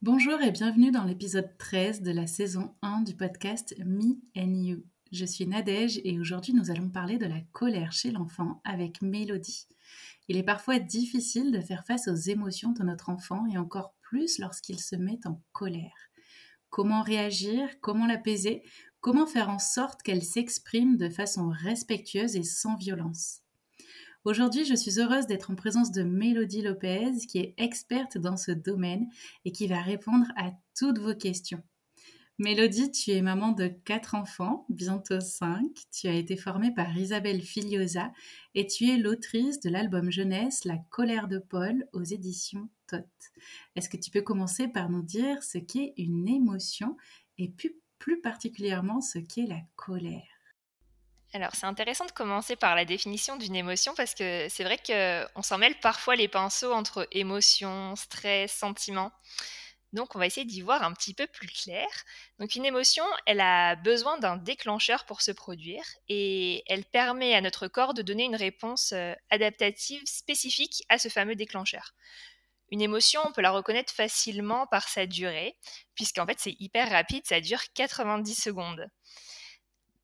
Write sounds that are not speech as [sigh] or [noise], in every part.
Bonjour et bienvenue dans l'épisode 13 de la saison 1 du podcast Me and You. Je suis Nadège et aujourd'hui nous allons parler de la colère chez l'enfant avec Mélodie. Il est parfois difficile de faire face aux émotions de notre enfant et encore plus lorsqu'il se met en colère. Comment réagir? Comment l'apaiser? Comment faire en sorte qu'elle s'exprime de façon respectueuse et sans violence? Aujourd'hui, je suis heureuse d'être en présence de Mélodie Lopez, qui est experte dans ce domaine et qui va répondre à toutes vos questions. Mélodie, tu es maman de quatre enfants, bientôt cinq. Tu as été formée par Isabelle Filiosa et tu es l'autrice de l'album jeunesse La colère de Paul aux éditions Tot. Est-ce que tu peux commencer par nous dire ce qu'est une émotion et plus, plus particulièrement ce qu'est la colère? Alors, c'est intéressant de commencer par la définition d'une émotion parce que c'est vrai qu'on s'en mêle parfois les pinceaux entre émotion, stress, sentiment. Donc, on va essayer d'y voir un petit peu plus clair. Donc, une émotion, elle a besoin d'un déclencheur pour se produire et elle permet à notre corps de donner une réponse euh, adaptative spécifique à ce fameux déclencheur. Une émotion, on peut la reconnaître facilement par sa durée, puisqu'en fait, c'est hyper rapide, ça dure 90 secondes.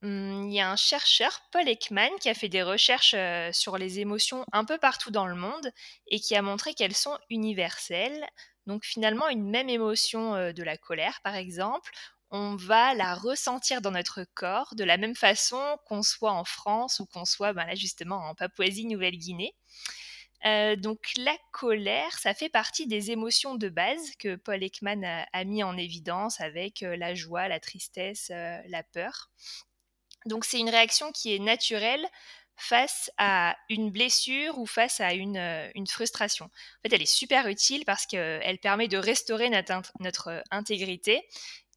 Mmh, il y a un chercheur, Paul Ekman, qui a fait des recherches sur les émotions un peu partout dans le monde et qui a montré qu'elles sont universelles. Donc finalement, une même émotion de la colère, par exemple, on va la ressentir dans notre corps de la même façon qu'on soit en France ou qu'on soit ben justement en Papouasie-Nouvelle-Guinée. donc la colère, ça fait partie des émotions de base que Paul Ekman a, a mis en évidence avec la joie, la tristesse, la peur. Donc c'est une réaction qui est naturelle face à une blessure ou face à une, euh, frustration. En fait, elle est super utile parce qu'elle permet de restaurer notre, intégrité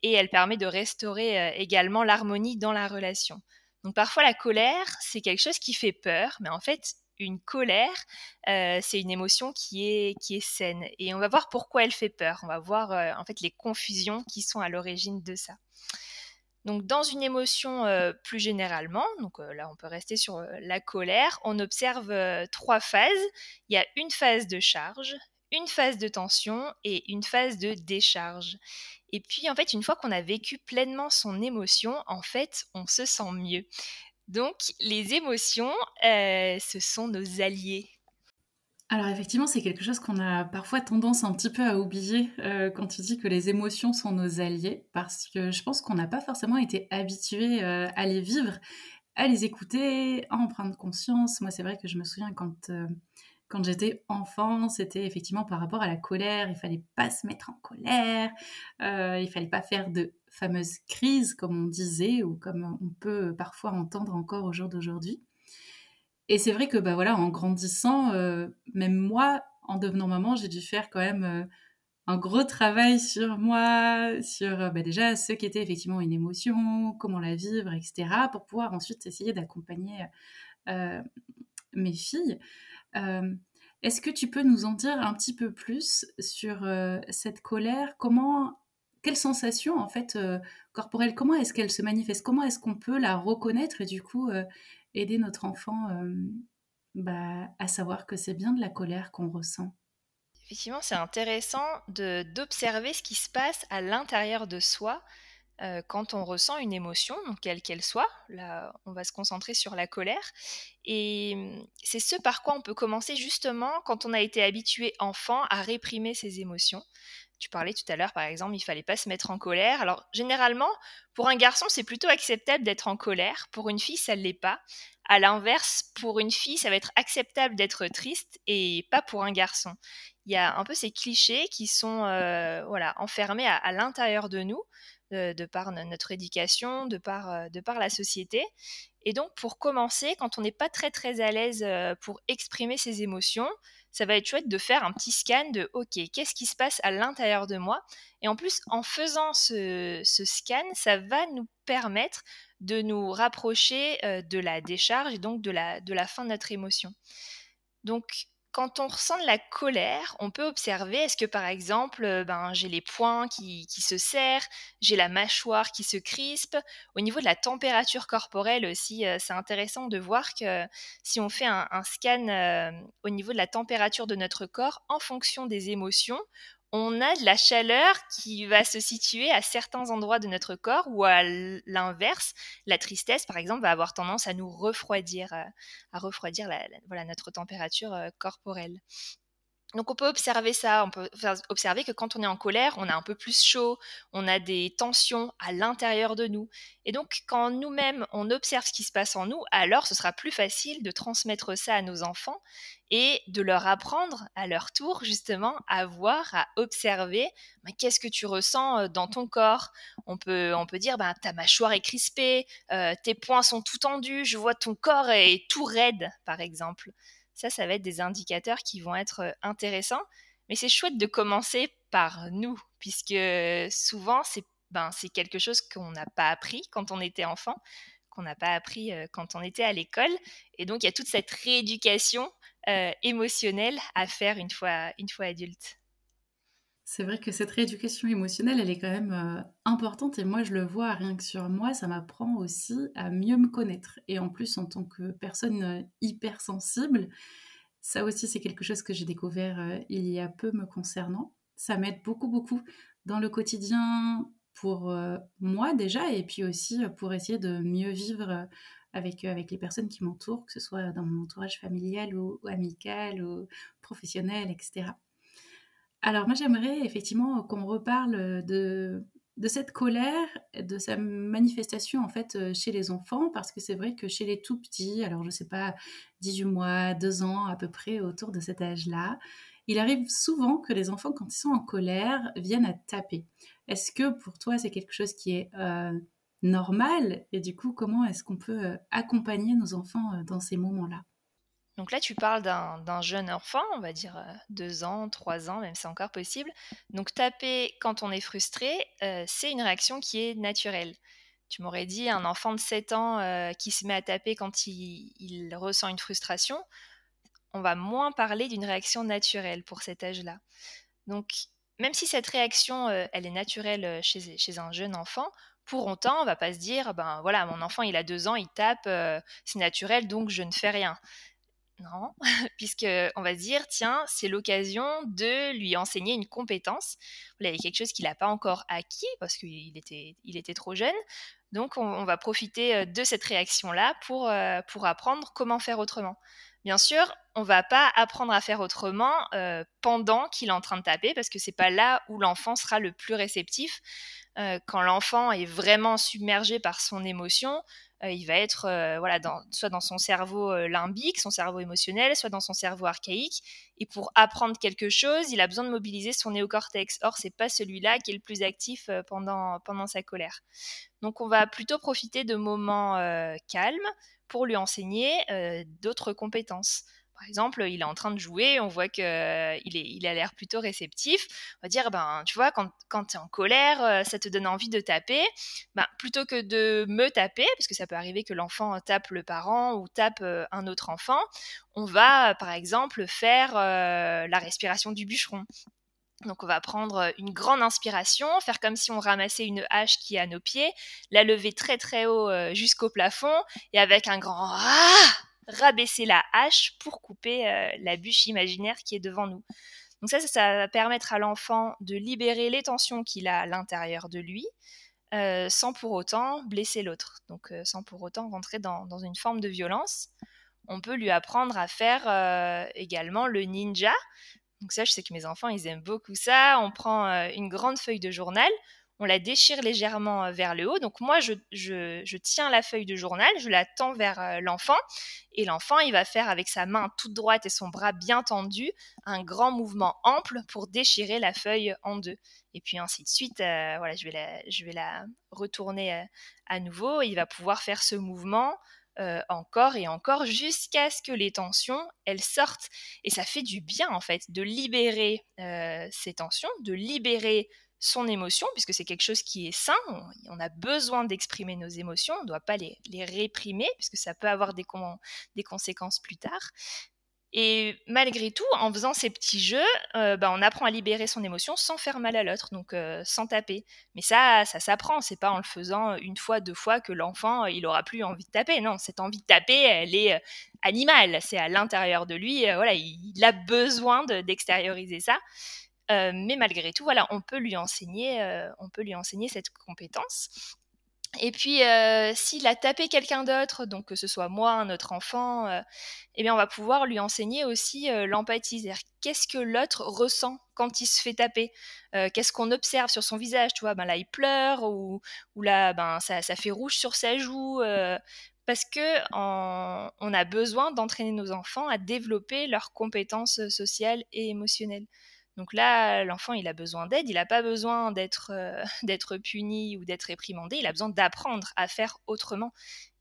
et elle permet de restaurer euh, également l'harmonie dans la relation. Donc parfois la colère, c'est quelque chose qui fait peur, mais en fait, une colère, euh, c'est une émotion qui est, qui est saine. Et on va voir pourquoi elle fait peur. On va voir en fait les confusions qui sont à l'origine de ça. Donc dans une émotion euh, plus généralement, donc euh, là on peut rester sur euh, la colère, on observe trois phases. Il y a une phase de charge, une phase de tension et une phase de décharge. Et puis en fait, une fois qu'on a vécu pleinement son émotion, en fait, on se sent mieux. Donc les émotions, ce sont nos alliés alors effectivement, c'est quelque chose qu'on a parfois tendance un petit peu à oublier euh, quand tu dis que les émotions sont nos alliés, parce que je pense qu'on n'a pas forcément été habitué euh, à les vivre, à les écouter, à en prendre conscience. Moi, c'est vrai que je me souviens quand, euh, quand j'étais enfant, c'était effectivement par rapport à la colère. Il fallait pas se mettre en colère, il fallait pas faire de fameuses crises, comme on disait, ou comme on peut parfois entendre encore au jour d'aujourd'hui. Et c'est vrai que bah voilà, en grandissant, euh, même moi, en devenant maman, j'ai dû faire quand même euh, un gros travail sur moi, sur euh, bah déjà ce qui était effectivement une émotion, comment la vivre, etc., pour pouvoir ensuite essayer d'accompagner mes filles. Est-ce que tu peux nous en dire un petit peu plus sur cette colère? Comment quelle sensation en fait corporelle Comment est-ce qu'elle se manifeste? Comment est-ce qu'on peut la reconnaître? Et du coup aider notre enfant bah, à savoir que c'est bien de la colère qu'on ressent. Effectivement, c'est intéressant d'observer ce qui se passe à l'intérieur de soi quand on ressent une émotion, quelle qu'elle soit. Là, on va se concentrer sur la colère. Et mmh, c'est ce par quoi on peut commencer justement quand on a été habitué enfant à réprimer ses émotions. Tu parlais tout à l'heure, par exemple, il fallait pas se mettre en colère. Alors, généralement, pour un garçon, c'est plutôt acceptable d'être en colère. Pour une fille, ça ne l'est pas. À l'inverse, pour une fille, ça va être acceptable d'être triste et pas pour un garçon. Il y a un peu ces clichés qui sont euh, voilà, enfermés à, l'intérieur de nous, de, par notre éducation, de par, euh, de par la société. Et donc, pour commencer, quand on n'est pas très très à l'aise euh, pour exprimer ses émotions, ça va être chouette de faire un petit scan de OK, qu'est-ce qui se passe à l'intérieur de moi? Et en plus, en faisant ce, scan, ça va nous permettre de nous rapprocher euh, de la décharge et donc de la, de la fin de notre émotion. Donc, quand on ressent de la colère, on peut observer, est-ce que par exemple, euh, ben, j'ai les poings qui, se serrent, j'ai la mâchoire qui se crispe. Au niveau de la température corporelle aussi, euh, c'est intéressant de voir que si on fait un, scan euh, au niveau de la température de notre corps, en fonction des émotions, on a de la chaleur qui va se situer à certains endroits de notre corps ou à l'inverse, la tristesse par exemple va avoir tendance à nous refroidir, euh, à refroidir notre température euh, corporelle. Donc on peut observer ça, on peut observer que quand on est en colère, on a un peu plus chaud, on a des tensions à l'intérieur de nous. Et donc quand nous-mêmes, on observe ce qui se passe en nous, alors ce sera plus facile de transmettre ça à nos enfants et de leur apprendre à leur tour justement à voir, à observer bah, qu'est-ce que tu ressens euh, dans ton corps? On peut, on peut dire bah, ta mâchoire est crispée, euh, tes poings sont tout tendus, je vois ton corps est tout raide par exemple. Ça, ça va être des indicateurs qui vont être intéressants. Mais c'est chouette de commencer par nous, puisque souvent, c'est ben, quelque chose qu'on n'a pas appris quand on était enfant, qu'on n'a pas appris quand on était à l'école. Et donc, il y a toute cette rééducation émotionnelle à faire une fois, une fois adulte. C'est vrai que cette rééducation émotionnelle, elle est quand même euh, importante et moi je le vois rien que sur moi, ça m'apprend aussi à mieux me connaître. Et en plus en tant que personne euh, hypersensible, ça aussi c'est quelque chose que j'ai découvert euh, il y a peu me concernant. Ça m'aide beaucoup beaucoup dans le quotidien pour moi déjà et puis aussi pour essayer de mieux vivre avec, avec les personnes qui m'entourent, que ce soit dans mon entourage familial ou amical ou professionnel, etc. Alors moi j'aimerais effectivement qu'on reparle de, de cette colère, de sa manifestation en fait euh, chez les enfants, parce que c'est vrai que chez les tout petits, alors je sais pas, 18 mois, 2 ans à peu près autour de cet âge-là, il arrive souvent que les enfants quand ils sont en colère viennent à taper. Est-ce que pour toi c'est quelque chose qui est euh, normal? Et du coup comment est-ce qu'on peut euh, accompagner nos enfants dans ces moments-là? Donc là, tu parles d'un jeune enfant, on va dire euh, deux ans, trois ans, même c'est encore possible. Donc taper quand on est frustré, euh, c'est une réaction qui est naturelle. Tu m'aurais dit un enfant de 7 ans euh, qui se met à taper quand il, ressent une frustration, on va moins parler d'une réaction naturelle pour cet âge-là. Donc même si cette réaction, elle est naturelle chez, un jeune enfant, pour autant, on va pas se dire, ben voilà, mon enfant il a deux ans, il tape, c'est naturel, donc je ne fais rien. Non, [laughs] puisque on va se dire, tiens, c'est l'occasion de lui enseigner une compétence. il y a quelque chose qu'il n'a pas encore acquis parce qu'il était, il était trop jeune. Donc, on, va profiter euh, de cette réaction-là pour, euh, pour apprendre comment faire autrement. Bien sûr, on va pas apprendre à faire autrement euh, pendant qu'il est en train de taper parce que c'est pas là où l'enfant sera le plus réceptif. quand l'enfant est vraiment submergé par son émotion, il va être euh, voilà, dans, soit dans son cerveau euh, limbique, son cerveau émotionnel, soit dans son cerveau archaïque. Et pour apprendre quelque chose, il a besoin de mobiliser son néocortex. Or, c'est pas celui-là qui est le plus actif pendant, pendant sa colère. Donc, on va plutôt profiter de moments calmes pour lui enseigner d'autres compétences. Par exemple, il est en train de jouer, on voit qu'il il a l'air plutôt réceptif. On va dire, ben, tu vois, quand, tu es en colère, euh, ça te donne envie de taper. Ben, plutôt que de me taper, parce que ça peut arriver que l'enfant tape le parent ou tape euh, un autre enfant, on va, par exemple, faire euh, la respiration du bûcheron. Donc on va prendre une grande inspiration, faire comme si on ramassait une hache qui est à nos pieds, la lever très très haut jusqu'au plafond et avec un grand ah rabaisser la hache pour couper la bûche imaginaire qui est devant nous. Donc ça, ça, va permettre à l'enfant de libérer les tensions qu'il a à l'intérieur de lui, sans pour autant blesser l'autre, donc sans pour autant rentrer dans, dans, une forme de violence. On peut lui apprendre à faire également le ninja, donc ça, je sais que mes enfants, ils aiment beaucoup ça. On prend euh, une grande feuille de journal, on la déchire légèrement euh, vers le haut. Donc moi, je, tiens la feuille de journal, je la tends vers euh, l'enfant, et l'enfant, il va faire avec sa main toute droite et son bras bien tendu un grand mouvement ample pour déchirer la feuille en deux. Et puis ainsi de suite, voilà, je vais la, retourner à nouveau. il va pouvoir faire ce mouvement euh, encore et encore jusqu'à ce que les tensions elles sortent et ça fait du bien en fait de libérer euh, ces tensions de libérer son émotion puisque c'est quelque chose qui est sain on, a besoin d'exprimer nos émotions on ne doit pas les, réprimer puisque ça peut avoir des, des conséquences plus tard et malgré tout, en faisant ces petits jeux, euh, bah, on apprend à libérer son émotion sans faire mal à l'autre, donc euh, sans taper. Mais ça, ça s'apprend. C'est pas en le faisant une fois, deux fois que l'enfant, il aura plus envie de taper. Non, cette envie de taper, elle est euh, animale. C'est à l'intérieur de lui. voilà, il, a besoin d'extérioriser ça. Mais malgré tout, voilà, on peut lui enseigner, on peut lui enseigner cette compétence. Et puis, euh, s'il a tapé quelqu'un d'autre, donc que ce soit moi, un autre enfant, euh, eh bien, on va pouvoir lui enseigner aussi euh, l'empathie. C'est-à-dire, qu'est-ce que l'autre ressent quand il se fait taper? Qu'est-ce qu'on observe sur son visage? Tu vois, ben là, il pleure, ou, là, ben, ça, ça, fait rouge sur sa joue. parce que on a besoin d'entraîner nos enfants à développer leurs compétences sociales et émotionnelles. Donc là, l'enfant, il a besoin d'aide, il n'a pas besoin d'être euh, [laughs] puni ou d'être réprimandé, il a besoin d'apprendre à faire autrement.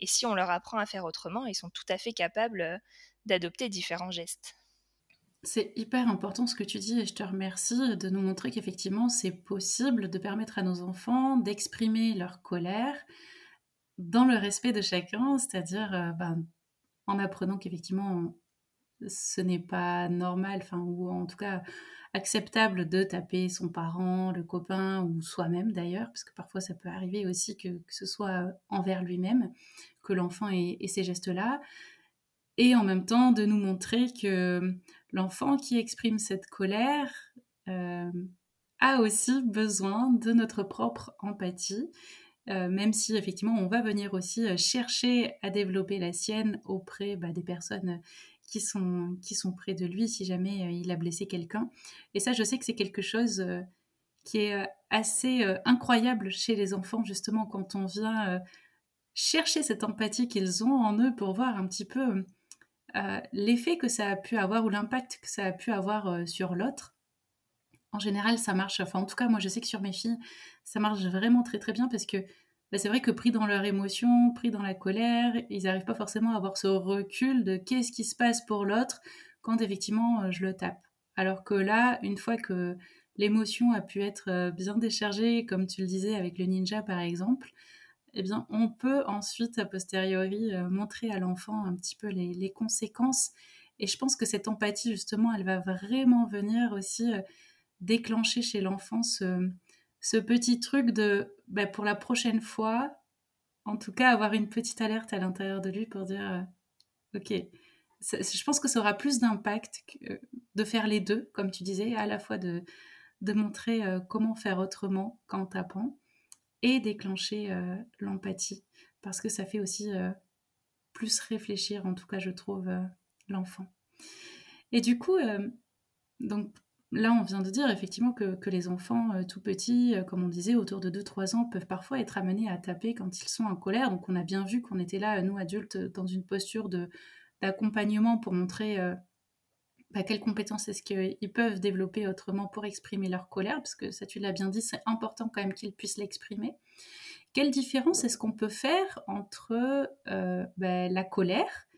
Et si on leur apprend à faire autrement, ils sont tout à fait capables euh, d'adopter différents gestes. C'est hyper important ce que tu dis et je te remercie de nous montrer qu'effectivement c'est possible de permettre à nos enfants d'exprimer leur colère dans le respect de chacun, c'est-à-dire euh, ben, en apprenant qu'effectivement ce n'est pas normal, enfin, ou en tout cas acceptable de taper son parent, le copain ou soi-même d'ailleurs, parce que parfois ça peut arriver aussi que, ce soit envers lui-même, que l'enfant ait, ces gestes-là, et en même temps de nous montrer que l'enfant qui exprime cette colère euh, a aussi besoin de notre propre empathie. Euh, même si effectivement on va venir aussi chercher à développer la sienne auprès bah, des personnes qui sont, qui sont près de lui si jamais euh, il a blessé quelqu'un. Et ça, je sais que c'est quelque chose euh, qui est euh, assez incroyable chez les enfants, justement, quand on vient chercher cette empathie qu'ils ont en eux pour voir un petit peu l'effet que ça a pu avoir ou l'impact que ça a pu avoir sur l'autre. En général, ça marche, enfin en tout cas, moi je sais que sur mes filles, ça marche vraiment très très bien parce que bah, c'est vrai que pris dans leur émotion, pris dans la colère, ils n'arrivent pas forcément à avoir ce recul de qu'est-ce qui se passe pour l'autre quand effectivement euh, je le tape. Alors que là, une fois que l'émotion a pu être euh, bien déchargée, comme tu le disais avec le ninja par exemple, eh bien, on peut ensuite, a posteriori, euh, montrer à l'enfant un petit peu les, les, conséquences. Et je pense que cette empathie, justement, elle va vraiment venir aussi déclencher chez l'enfant ce, ce petit truc de, bah, pour la prochaine fois, en tout cas, avoir une petite alerte à l'intérieur de lui pour dire, euh, ok, je pense que ça aura plus d'impact de faire les deux, comme tu disais, à la fois de, de montrer euh, comment faire autrement qu'en tapant et déclencher euh, l'empathie, parce que ça fait aussi plus réfléchir, en tout cas, je trouve, l'enfant. Et du coup, donc là, on vient de dire effectivement que, les enfants euh, tout petits, euh, comme on disait, autour de 2-3 ans, peuvent parfois être amenés à taper quand ils sont en colère. Donc on a bien vu qu'on était là, nous adultes, dans une posture d'accompagnement pour montrer euh, bah, quelles compétences est-ce qu'ils peuvent développer autrement pour exprimer leur colère, parce que ça tu l'as bien dit, c'est important quand même qu'ils puissent l'exprimer. Quelle différence est-ce qu'on peut faire entre bah, la colère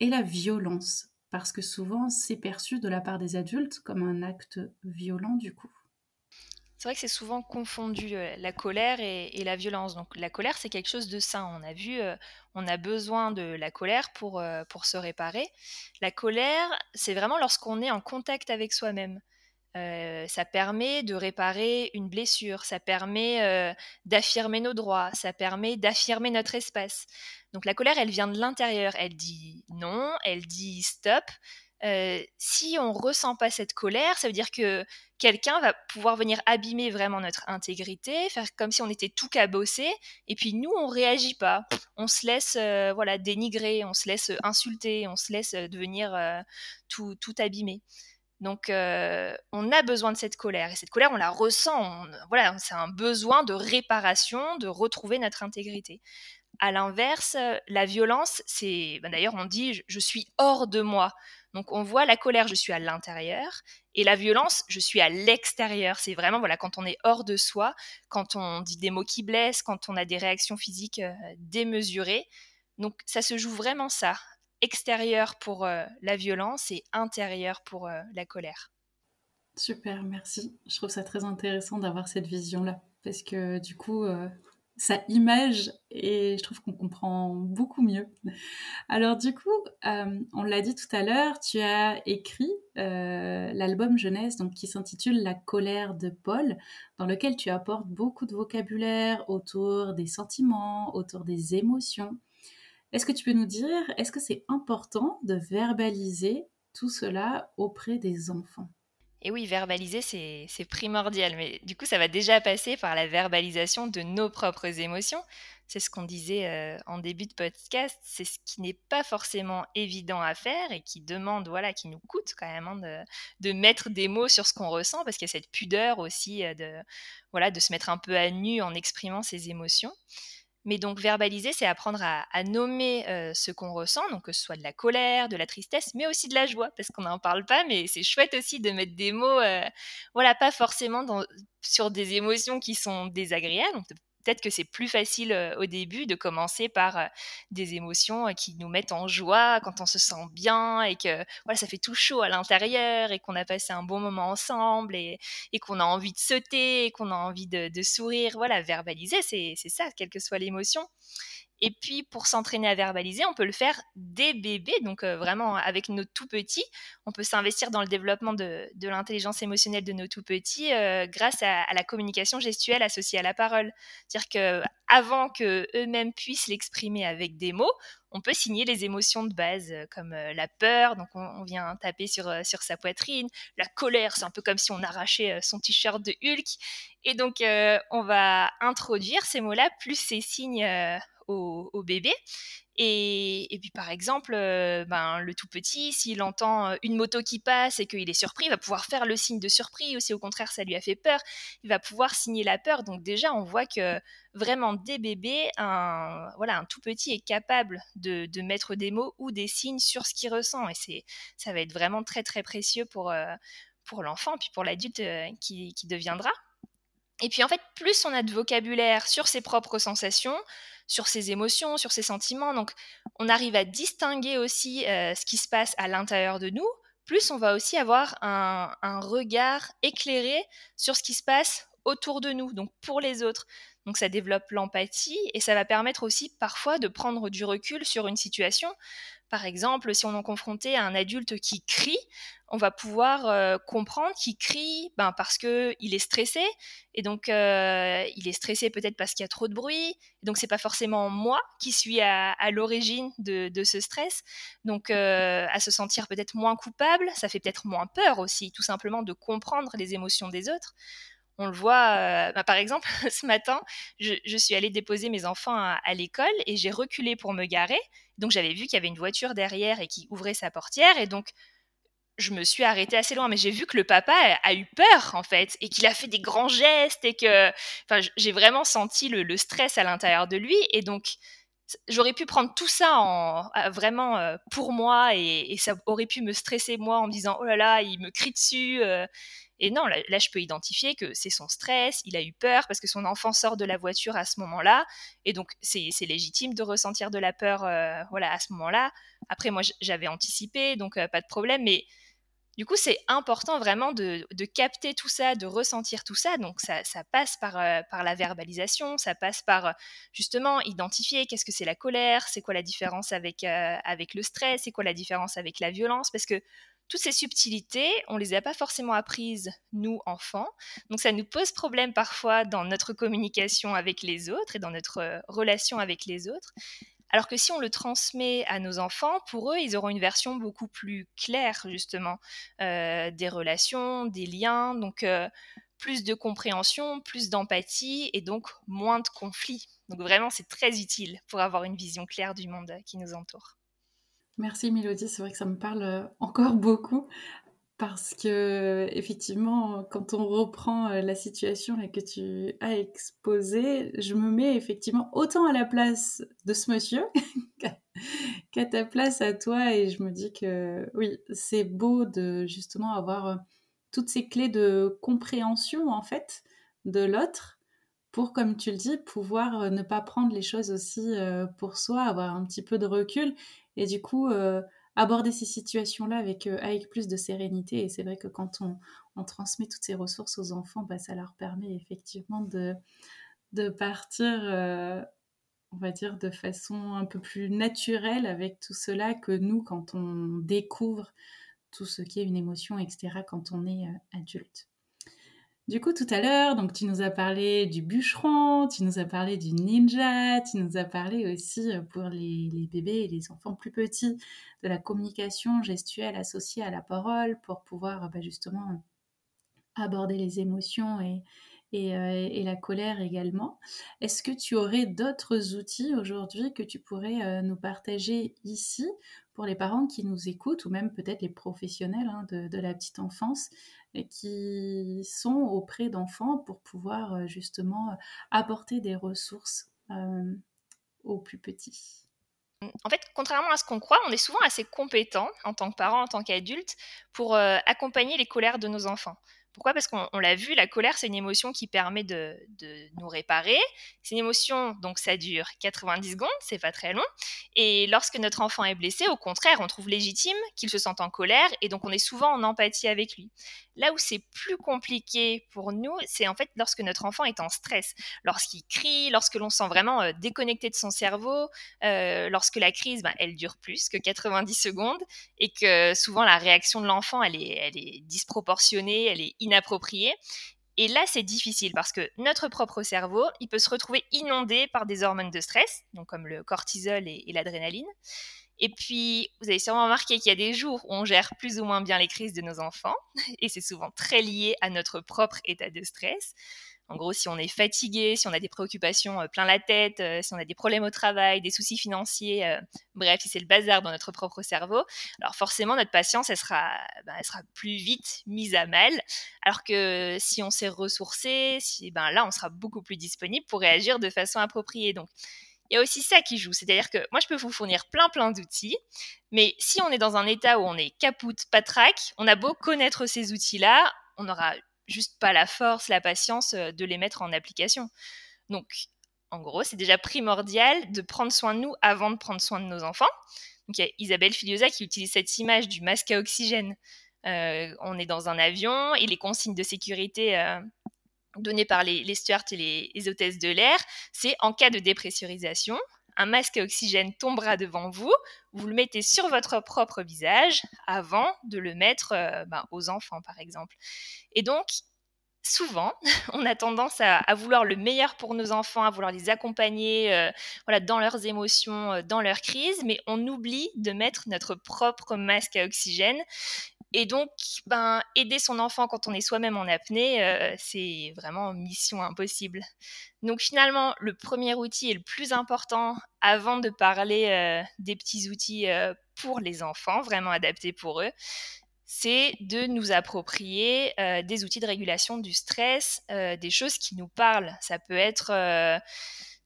et la violence? Parce que souvent c'est perçu de la part des adultes comme un acte violent du coup. C'est vrai que c'est souvent confondu euh, la colère et, la violence. Donc la colère c'est quelque chose de sain. On a vu, euh, on a besoin de la colère pour, euh, pour se réparer. La colère c'est vraiment lorsqu'on est en contact avec soi-même. Ça permet de réparer une blessure, ça permet d'affirmer nos droits, ça permet d'affirmer notre espace. Donc la colère, elle vient de l'intérieur. Elle dit non, elle dit stop. si on ressent pas cette colère, ça veut dire que quelqu'un va pouvoir venir abîmer vraiment notre intégrité, faire comme si on était tout cabossé, et puis nous on réagit pas, on se laisse voilà dénigrer, on se laisse insulter, on se laisse devenir tout, tout abîmer. Donc, on a besoin de cette colère. Et cette colère, on la ressent. voilà, c'est un besoin de réparation, de retrouver notre intégrité. À l'inverse, la violence, c'est. Ben, d'ailleurs, on dit je, suis hors de moi. Donc, on voit la colère, je suis à l'intérieur. Et la violence, je suis à l'extérieur. C'est vraiment, voilà, quand on est hors de soi, quand on dit des mots qui blessent, quand on a des réactions physiques démesurées. Donc, ça se joue vraiment ça extérieur pour euh, la violence et intérieur pour euh, la colère. Super, merci. Je trouve ça très intéressant d'avoir cette vision-là parce que du coup, euh, ça image et je trouve qu'on comprend beaucoup mieux. Alors du coup, on l'a dit tout à l'heure, tu as écrit l'album jeunesse donc qui s'intitule La colère de Paul, dans lequel tu apportes beaucoup de vocabulaire autour des sentiments, autour des émotions. Est-ce que tu peux nous dire, est-ce que c'est important de verbaliser tout cela auprès des enfants? Et oui, verbaliser, c'est primordial. Mais du coup, ça va déjà passer par la verbalisation de nos propres émotions. C'est ce qu'on disait euh, en début de podcast. C'est ce qui n'est pas forcément évident à faire et qui demande, voilà, qui nous coûte quand même hein, de, de, mettre des mots sur ce qu'on ressent parce qu'il y a cette pudeur aussi euh, de, voilà, de se mettre un peu à nu en exprimant ses émotions. Mais donc verbaliser, c'est apprendre à, nommer ce qu'on ressent, donc que ce soit de la colère, de la tristesse, mais aussi de la joie, parce qu'on n'en parle pas, mais c'est chouette aussi de mettre des mots, voilà, pas forcément sur des émotions qui sont désagréables peut-être que c'est plus facile au début de commencer par des émotions qui nous mettent en joie quand on se sent bien et que voilà, ça fait tout chaud à l'intérieur et qu'on a passé un bon moment ensemble et, qu'on a envie de sauter et qu'on a envie de, de sourire. Voilà, verbaliser, c'est ça, quelle que soit l'émotion. Et puis, pour s'entraîner à verbaliser, on peut le faire dès bébé, donc euh, vraiment avec nos tout petits. On peut s'investir dans le développement de, l'intelligence émotionnelle de nos tout petits euh, grâce à, la communication gestuelle associée à la parole. C'est-à-dire qu'avant qu'eux-mêmes puissent l'exprimer avec des mots, on peut signer les émotions de base euh, comme la peur, donc on, vient taper sur, sur sa poitrine, la colère, c'est un peu comme si on arrachait son t-shirt de Hulk. Et donc, on va introduire ces mots-là, plus ces signes au, bébé. Et, puis par exemple, euh, ben, le tout petit, s'il entend euh, une moto qui passe et qu'il est surpris, il va pouvoir faire le signe de surprise, ou si au contraire ça lui a fait peur, il va pouvoir signer la peur. Donc déjà, on voit que vraiment dès bébé, un, voilà, un tout petit est capable de, mettre des mots ou des signes sur ce qu'il ressent. Et ça va être vraiment très très précieux pour, euh, pour l'enfant, puis pour l'adulte qui, qui deviendra. Et puis en fait, plus on a de vocabulaire sur ses propres sensations, sur ses émotions, sur ses sentiments, donc on arrive à distinguer aussi euh, ce qui se passe à l'intérieur de nous, plus on va aussi avoir un, un, regard éclairé sur ce qui se passe autour de nous, donc pour les autres. Donc ça développe l'empathie et ça va permettre aussi parfois de prendre du recul sur une situation. Par exemple, si on est confronté à un adulte qui crie, on va pouvoir euh, comprendre qu'il crie ben, parce qu'il est stressé, et donc euh, il est stressé peut-être parce qu'il y a trop de bruit, donc c'est pas forcément moi qui suis à, l'origine de, ce stress, donc euh, à se sentir peut-être moins coupable, ça fait peut-être moins peur aussi, tout simplement de comprendre les émotions des autres. On le voit, ben, par exemple, [laughs] ce matin, je, suis allée déposer mes enfants à l'école et j'ai reculé pour me garer. Donc j'avais vu qu'il y avait une voiture derrière et qui ouvrait sa portière, et donc je me suis arrêtée assez loin, mais j'ai vu que le papa a, eu peur en fait et qu'il a fait des grands gestes et que, j'ai vraiment senti le, stress à l'intérieur de lui et donc j'aurais pu prendre tout ça en vraiment euh, pour moi et, ça aurait pu me stresser moi en me disant oh là là il me crie dessus euh. Et non là, je peux identifier que c'est son stress il a eu peur parce que son enfant sort de la voiture à ce moment-là et donc c'est légitime de ressentir de la peur euh, voilà à ce moment-là après moi j'avais anticipé donc pas de problème mais du coup, c'est important vraiment de, capter tout ça, de ressentir tout ça. Donc, ça, passe par, euh, par la verbalisation, ça passe par justement identifier qu'est-ce que c'est la colère, c'est quoi la différence avec, euh, avec le stress, c'est quoi la différence avec la violence. Parce que toutes ces subtilités, on les a pas forcément apprises, nous, enfants. Donc ça nous pose problème parfois dans notre communication avec les autres et dans notre euh, relation avec les autres. Alors que si on le transmet à nos enfants, pour eux, ils auront une version beaucoup plus claire, justement, euh, des relations, des liens, donc euh, plus de compréhension, plus d'empathie et donc moins de conflits. Donc vraiment, c'est très utile pour avoir une vision claire du monde qui nous entoure. Merci Mélodie, c'est vrai que ça me parle euh, encore [laughs] beaucoup parce que effectivement, quand on reprend euh, la situation que tu as exposée, je me mets effectivement autant à la place de ce monsieur [laughs] qu'à ta place à toi et je me dis que oui, c'est beau de justement avoir euh, toutes ces clés de compréhension en fait de l'autre pour, comme tu le dis, pouvoir ne pas prendre les choses aussi pour soi, avoir un petit peu de recul et du coup euh, aborder ces situations-là avec, euh, avec plus de sérénité. Et c'est vrai que quand on, on, transmet toutes ces ressources aux enfants, bah, ça leur permet effectivement de, de partir, euh, on va dire, de façon un peu plus naturelle avec tout cela que nous, quand on découvre tout ce qui est une émotion, etc., quand on est adulte. Du coup, tout à l'heure, tu nous as parlé du bûcheron, tu nous as parlé du ninja, tu nous as parlé aussi euh, pour les, bébés et les enfants plus petits de la communication gestuelle associée à la parole pour pouvoir bah, justement aborder les émotions et, euh, et, la colère également. Est-ce que tu aurais d'autres outils aujourd'hui que tu pourrais euh, nous partager ici pour les parents qui nous écoutent ou même peut-être les professionnels hein, de, la petite enfance qui sont auprès d'enfants pour pouvoir euh, justement euh, apporter des ressources euh, aux plus petits. En fait, contrairement à ce qu'on croit, on est souvent assez compétent en tant que parent, en tant qu'adulte, pour accompagner les colères de nos enfants. Pourquoi? Parce qu'on l'a vu, la colère, c'est une émotion qui permet de, nous réparer. C'est une émotion, donc ça dure 90 secondes, c'est pas très long. Et lorsque notre enfant est blessé, au contraire, on trouve légitime qu'il se sente en colère et donc on est souvent en empathie avec lui. Là où c'est plus compliqué pour nous, c'est en fait lorsque notre enfant est en stress, lorsqu'il crie, lorsque l'on sent vraiment euh, déconnecté de son cerveau, euh, lorsque la crise, ben, elle dure plus que 90 secondes et que souvent la réaction de l'enfant, elle est, elle est disproportionnée, elle est inappropriée. Et là, c'est difficile parce que notre propre cerveau, il peut se retrouver inondé par des hormones de stress, donc comme le cortisol et l'adrénaline. Et puis, vous avez sûrement remarqué qu'il y a des jours où on gère plus ou moins bien les crises de nos enfants, [laughs] et c'est souvent très lié à notre propre état de stress. En gros, si on est fatigué, si on a des préoccupations euh, plein la tête, euh, si on a des problèmes au travail, des soucis financiers, euh, bref, si c'est le bazar dans notre propre cerveau, alors forcément notre patience, elle sera, ben, elle sera plus vite mise à mal. Alors que si on s'est ressourcé, si, ben là, on sera beaucoup plus disponible pour réagir de façon appropriée. Donc, il y a aussi ça qui joue. C'est-à-dire que moi, je peux vous fournir plein, plein d'outils, mais si on est dans un état où on est capoute, patraque, on a beau connaître ces outils-là, on n'aura juste pas la force, la patience euh, de les mettre en application. Donc, en gros, c'est déjà primordial de prendre soin de nous avant de prendre soin de nos enfants. Donc, il y a Isabelle Filiosa qui utilise cette image du masque à oxygène. Euh, on est dans un avion et les consignes de sécurité euh, donné par les, les stewards et les, hôtesses de l'air, c'est en cas de dépressurisation, un masque à oxygène tombera devant vous, vous le mettez sur votre propre visage avant de le mettre euh, ben, aux enfants, par exemple. Et donc, souvent, [laughs] on a tendance à, vouloir le meilleur pour nos enfants, à vouloir les accompagner euh, dans leurs émotions, euh, dans leurs crises, mais on oublie de mettre notre propre masque à oxygène. Et donc, ben, aider son enfant quand on est soi-même en apnée, euh, c'est vraiment mission impossible. Donc finalement, le premier outil et le plus important avant de parler euh, des petits outils euh, pour les enfants, vraiment adaptés pour eux, c'est de nous approprier des outils de régulation du stress, des choses qui nous parlent. Ça peut être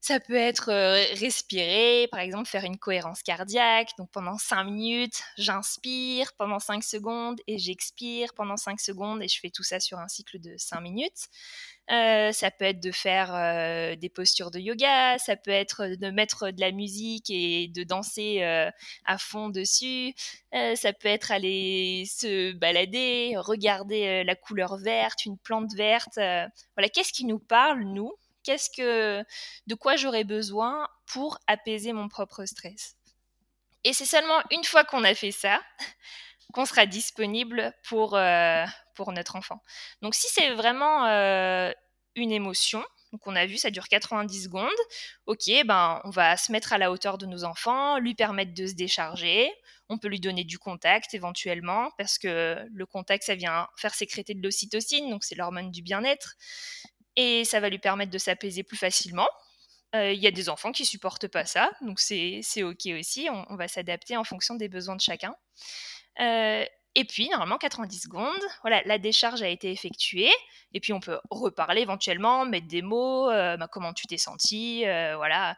ça peut être respirer, par exemple faire une cohérence cardiaque. Donc pendant 5 minutes, j'inspire pendant 5 secondes et j'expire pendant 5 secondes et je fais tout ça sur un cycle de 5 minutes. Ça peut être de faire des postures de yoga, ça peut être de mettre de la musique et de danser à fond dessus, ça peut être aller se balader, regarder la couleur verte, une plante verte. voilà, qu'est-ce qui nous parle, nous qu'est-ce que, de quoi j'aurais besoin pour apaiser mon propre stress. Et c'est seulement une fois qu'on a fait ça, [laughs] qu'on sera disponible pour, pour notre enfant. Donc si c'est vraiment une émotion, donc on a vu, ça dure 90 secondes. Ok, ben on va se mettre à la hauteur de nos enfants, lui permettre de se décharger. On peut lui donner du contact éventuellement, parce que le contact, ça vient faire sécréter de l'ocytocine, donc c'est l'hormone du bien-être. Et ça va lui permettre de s'apaiser plus facilement. Euh, il y a des enfants qui supportent pas ça, donc c'est ok aussi. On, va s'adapter en fonction des besoins de chacun. Euh, et puis, normalement, 90 secondes, voilà, la décharge a été effectuée. Et puis, on peut reparler éventuellement, mettre des mots, euh, bah, comment tu t'es senti, voilà.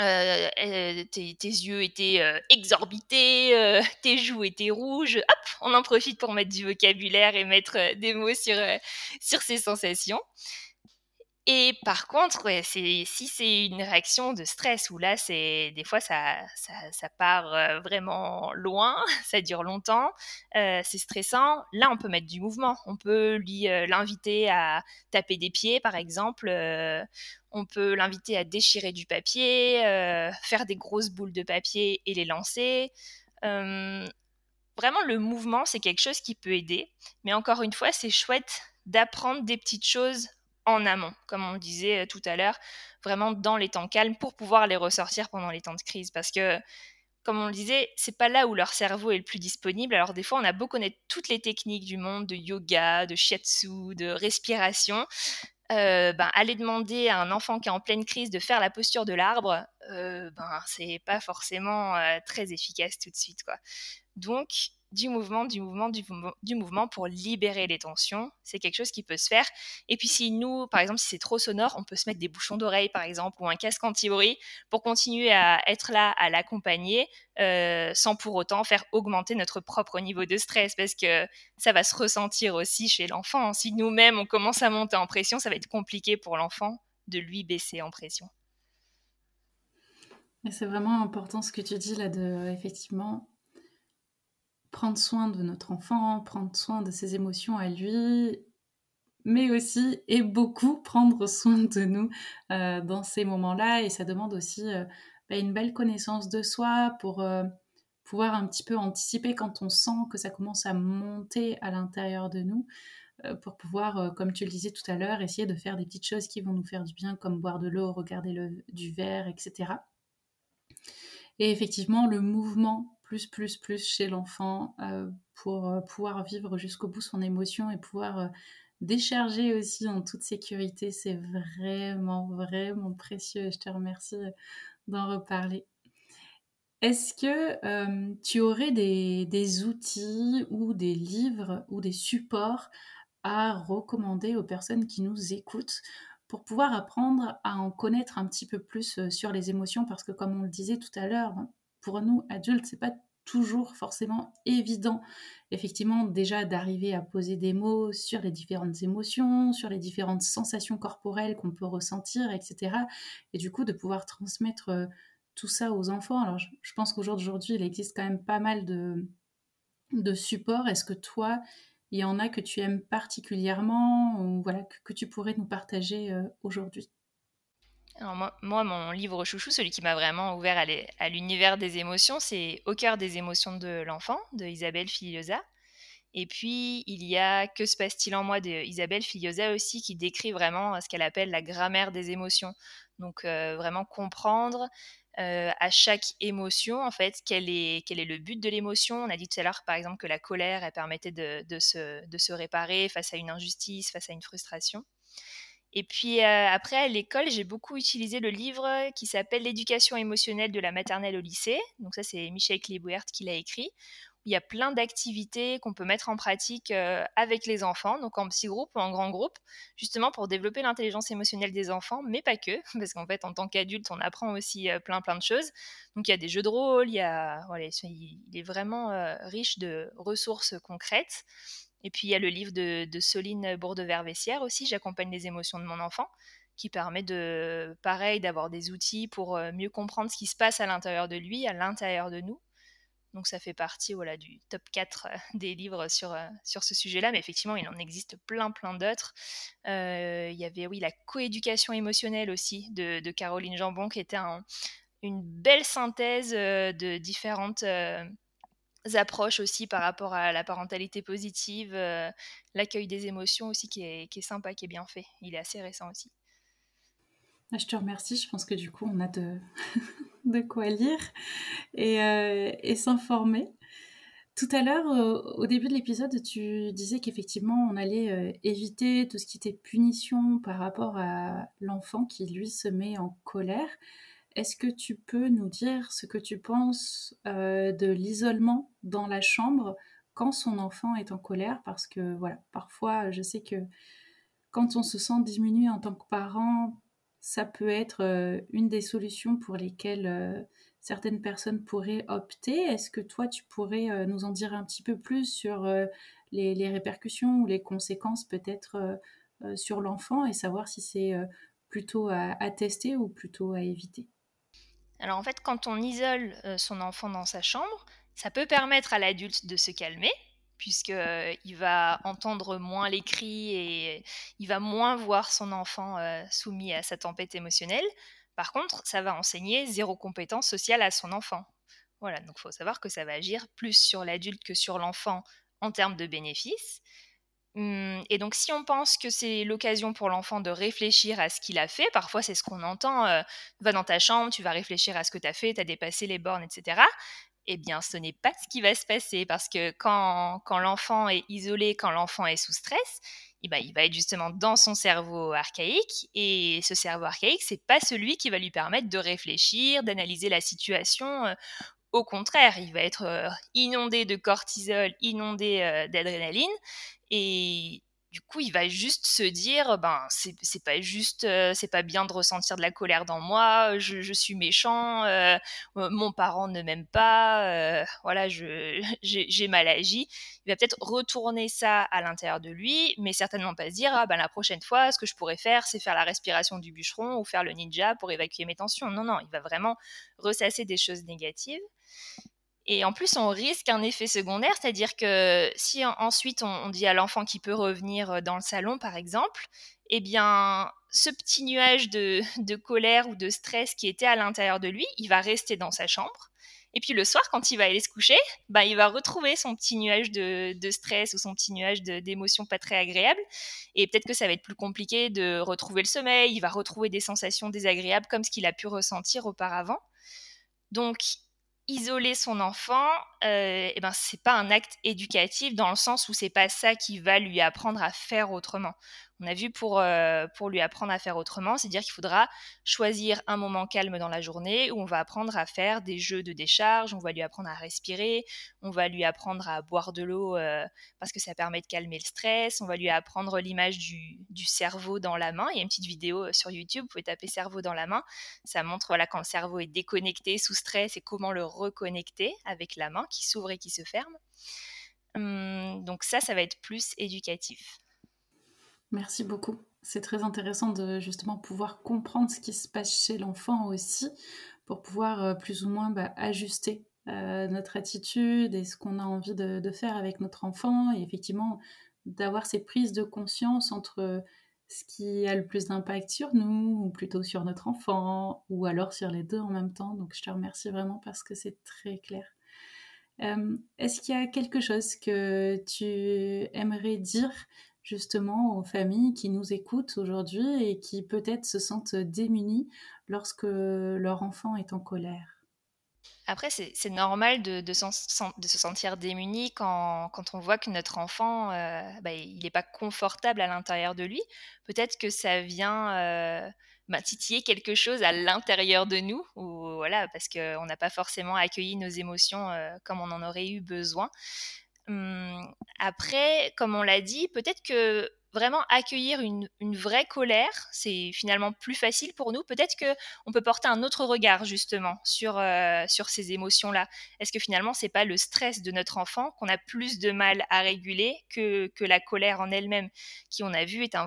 Euh, tes, yeux étaient exorbités, [laughs] tes joues étaient rouges. Hop, on en profite pour mettre du vocabulaire et mettre des mots sur, sur ces sensations. Et par contre, si c'est une réaction de stress où là, c'est des fois ça, ça, part vraiment loin, [laughs] ça dure longtemps, c'est stressant. Là, on peut mettre du mouvement. On peut lui l'inviter à taper des pieds, par exemple. on peut l'inviter à déchirer du papier, faire des grosses boules de papier et les lancer. vraiment, le mouvement, c'est quelque chose qui peut aider. Mais encore une fois, c'est chouette d'apprendre des petites choses en amont, comme on disait euh, tout à l'heure, vraiment dans les temps calmes pour pouvoir les ressortir pendant les temps de crise. Parce que, comme on le disait, c'est pas là où leur cerveau est le plus disponible. Alors des fois, on a beau connaître toutes les techniques du monde de yoga, de shiatsu, de respiration. Euh, ben, aller demander à un enfant qui est en pleine crise de faire la posture de l'arbre, euh, ben, c'est pas forcément très efficace tout de suite. Quoi. Donc, du mouvement, du mouvement, du, mouvement pour libérer les tensions. C'est quelque chose qui peut se faire. Et puis si nous, par exemple, si c'est trop sonore, on peut se mettre des bouchons d'oreille, par exemple, ou un casque anti-bruit pour continuer à être là, à l'accompagner, euh, sans pour autant faire augmenter notre propre niveau de stress, parce que ça va se ressentir aussi chez l'enfant. Si nous-mêmes, on commence à monter en pression, ça va être compliqué pour l'enfant de lui baisser en pression. c'est vraiment important ce que tu dis là de effectivement prendre soin de notre enfant, prendre soin de ses émotions à lui, mais aussi et beaucoup prendre soin de nous euh, dans ces moments-là. Et ça demande aussi euh, bah, une belle connaissance de soi pour euh, pouvoir un petit peu anticiper quand on sent que ça commence à monter à l'intérieur de nous, pour pouvoir, comme tu le disais tout à l'heure, essayer de faire des petites choses qui vont nous faire du bien, comme boire de l'eau, regarder du verre, etc. Et effectivement, le mouvement plus, plus, plus chez l'enfant euh, pour euh, pouvoir vivre jusqu'au bout son émotion et pouvoir euh, décharger aussi en toute sécurité. C'est vraiment, vraiment précieux et je te remercie d'en reparler. Est-ce que tu aurais des, des, outils ou des livres ou des supports à recommander aux personnes qui nous écoutent pour pouvoir apprendre à en connaître un petit peu plus sur les émotions? Parce que comme on le disait tout à l'heure, pour nous adultes, c'est pas toujours forcément évident, effectivement, déjà d'arriver à poser des mots sur les différentes émotions, sur les différentes sensations corporelles qu'on peut ressentir, etc. Et du coup, de pouvoir transmettre euh, tout ça aux enfants. Alors, je, pense qu'aujourd'hui, il existe quand même pas mal de, supports. Est-ce que toi, il y en a que tu aimes particulièrement ou voilà, que, tu pourrais nous partager euh, moi, mon livre chouchou, celui qui m'a vraiment ouvert à l'univers des émotions, c'est Au cœur des émotions de l'enfant de Isabelle Filiosa. Et puis, il y a Que se passe-t-il en moi de Isabelle aussi, qui décrit vraiment ce qu'elle appelle la grammaire des émotions. Donc, euh, vraiment comprendre euh, à chaque émotion, en fait, quel est, le but de l'émotion. On a dit tout à l'heure, par exemple, que la colère, elle permettait de se réparer face à une injustice, face à une frustration. Et puis euh, après, à l'école, j'ai beaucoup utilisé le livre qui s'appelle L'éducation émotionnelle de la maternelle au lycée. Donc ça, c'est Michel Klebouert qui l'a écrit. Il y a plein d'activités qu'on peut mettre en pratique euh, avec les enfants, donc en petit groupe ou en grand groupe, justement pour développer l'intelligence émotionnelle des enfants, mais pas que, [laughs] parce qu'en fait, en tant qu'adulte, on apprend aussi euh, plein plein de choses. Donc il y a des jeux de rôle, il, y a, voilà, il est vraiment riche de ressources concrètes. Et puis il y a le livre de, Soline Bourdever-Vessière aussi, J'accompagne les émotions de mon enfant, qui permet de, pareil, d'avoir des outils pour euh, mieux comprendre ce qui se passe à l'intérieur de lui, à l'intérieur de nous. Donc ça fait partie voilà, du top 4 euh, [laughs] des livres sur, euh, sur ce sujet-là, mais effectivement, il en existe plein, plein d'autres. il y avait, oui, la coéducation émotionnelle aussi de Caroline Jambon, qui était une belle synthèse de différentes approches aussi par rapport à la parentalité positive, l'accueil des émotions aussi qui est, qui est sympa, qui est bien fait. Il est assez récent aussi. Ah, je te remercie. Je pense que du coup, on a de, [laughs] de quoi lire et, et s'informer. Tout à l'heure, au début de l'épisode, tu disais qu'effectivement, on allait euh, éviter tout ce qui était punition par rapport à l'enfant qui, lui, se met en colère. Est-ce que tu peux nous dire ce que tu penses euh, de l'isolement dans la chambre quand son enfant est en colère? Parce que, voilà, parfois, je sais que quand on se sent diminué en tant que parent, ça peut être euh, une des solutions pour lesquelles certaines personnes pourraient opter. Est-ce que toi, tu pourrais euh, nous en dire un petit peu plus sur euh, les, répercussions ou les conséquences peut-être euh, sur l'enfant et savoir si c'est plutôt à, tester ou plutôt à éviter? Alors en fait, quand on isole son enfant dans sa chambre, ça peut permettre à l'adulte de se calmer puisqu'il va entendre moins les cris et il va moins voir son enfant soumis à sa tempête émotionnelle. Par contre, ça va enseigner zéro compétence sociale à son enfant. Voilà, donc il faut savoir que ça va agir plus sur l'adulte que sur l'enfant en termes de bénéfices. Hum, et donc, si on pense que c'est l'occasion pour l'enfant de réfléchir à ce qu'il a fait, parfois c'est ce qu'on entend, euh, va dans ta chambre, tu vas réfléchir à ce que tu as fait, tu as dépassé les bornes, etc. Eh bien, ce n'est pas ce qui va se passer parce que quand, quand l'enfant est isolé, quand l'enfant est sous stress, eh ben, il va être justement dans son cerveau archaïque. Et ce cerveau archaïque, c'est pas celui qui va lui permettre de réfléchir, d'analyser la situation. Euh, au contraire, il va être euh, inondé de cortisol, inondé euh, d'adrénaline. Et du coup, il va juste se dire, ben, c'est pas juste, euh, c'est pas bien de ressentir de la colère dans moi, je, suis méchant, euh, euh, mon parent ne m'aime pas, voilà, [laughs] j'ai mal agi. Il va peut-être retourner ça à l'intérieur de lui, mais certainement pas se dire, ah ben la prochaine fois, ce que je pourrais faire, c'est faire la respiration du bûcheron ou faire le ninja pour évacuer mes tensions. Non, non, il va vraiment ressasser des choses négatives. Et en plus, on risque un effet secondaire, c'est-à-dire que si ensuite on, dit à l'enfant qu'il peut revenir euh, dans le salon, par exemple, eh bien, ce petit nuage [laughs] de, colère ou de stress qui était à l'intérieur de lui, il va rester dans sa chambre. Et puis le soir, quand il va aller se coucher, bah, il va retrouver son petit nuage de, stress ou son petit nuage d'émotions pas très agréables. Et peut-être que ça va être plus compliqué de retrouver le sommeil, il va retrouver des sensations désagréables comme ce qu'il a pu ressentir auparavant. Donc, isoler son enfant, euh, eh ben c'est pas un acte éducatif dans le sens où c'est pas ça qui va lui apprendre à faire autrement. On a vu pour, euh, pour lui apprendre à faire autrement, c'est-à-dire qu'il faudra choisir un moment calme dans la journée où on va apprendre à faire des jeux de décharge, on va lui apprendre à respirer, on va lui apprendre à boire de l'eau euh, parce que ça permet de calmer le stress, on va lui apprendre l'image du, du, cerveau dans la main. Il y a une petite vidéo euh, sur YouTube, vous pouvez taper cerveau dans la main, ça montre voilà, quand le cerveau est déconnecté, sous stress et comment le reconnecter avec la main qui s'ouvre et qui se ferme. Hum, donc ça, ça va être plus éducatif. Merci beaucoup. C'est très intéressant de justement pouvoir comprendre ce qui se passe chez l'enfant aussi, pour pouvoir euh, plus ou moins bah, ajuster euh, notre attitude et ce qu'on a envie de, faire avec notre enfant, et effectivement d'avoir ces prises de conscience entre ce qui a le plus d'impact sur nous, ou plutôt sur notre enfant, ou alors sur les deux en même temps. Donc je te remercie vraiment parce que c'est très clair. Euh, est-ce qu'il y a quelque chose que tu aimerais dire justement aux familles qui nous écoutent aujourd'hui et qui peut-être se sentent démunies lorsque leur enfant est en colère après, c'est normal de, se sentir démuni quand, quand, on voit que notre enfant, euh, bah, il n'est pas confortable à l'intérieur de lui. Peut-être que ça vient euh, bah, titiller quelque chose à l'intérieur de nous, ou voilà, parce qu'on n'a pas forcément accueilli nos émotions euh, comme on en aurait eu besoin. Hum, après, comme on l'a dit, peut-être que vraiment accueillir une, vraie colère, c'est finalement plus facile pour nous. Peut-être que on peut porter un autre regard justement sur euh, sur ces émotions-là. Est-ce que finalement c'est pas le stress de notre enfant qu'on a plus de mal à réguler que, la colère en elle-même, qui on a vu est un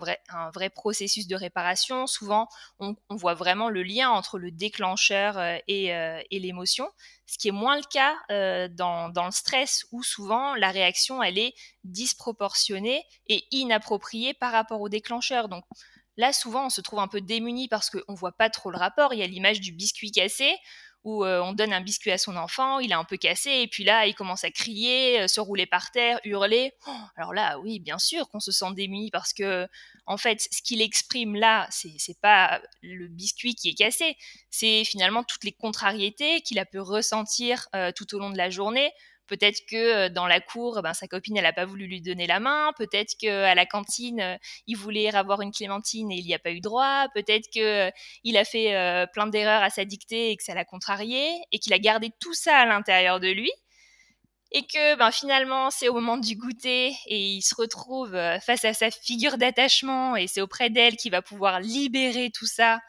vrai processus de réparation. Souvent, on, voit vraiment le lien entre le déclencheur euh, euh, et l'émotion ce qui est moins le cas euh, dans, le stress où souvent la réaction est disproportionnée et inappropriée par rapport au déclencheur. Donc là souvent on se trouve un peu démuni parce qu'on ne voit pas trop le rapport. Il y a l'image du biscuit cassé. Où on donne un biscuit à son enfant, il est un peu cassé, et puis là, il commence à crier, se rouler par terre, hurler. Oh, alors là, oui, bien sûr qu'on se sent démuni parce que, en fait, ce qu'il exprime là, c'est pas le biscuit qui est cassé, c'est finalement toutes les contrariétés qu'il a pu ressentir tout au long de la journée Peut-être que dans la cour, ben, sa copine, elle n'a pas voulu lui donner la main. Peut-être qu'à la cantine, il voulait avoir une clémentine et il n'y a pas eu droit. Peut-être qu'il a fait plein d'erreurs à sa dictée et que ça l'a contrarié et qu'il a gardé tout ça à l'intérieur de lui. Et que ben, finalement, c'est au moment du goûter et il se retrouve face à sa figure d'attachement et c'est auprès d'elle qu'il va pouvoir libérer tout ça.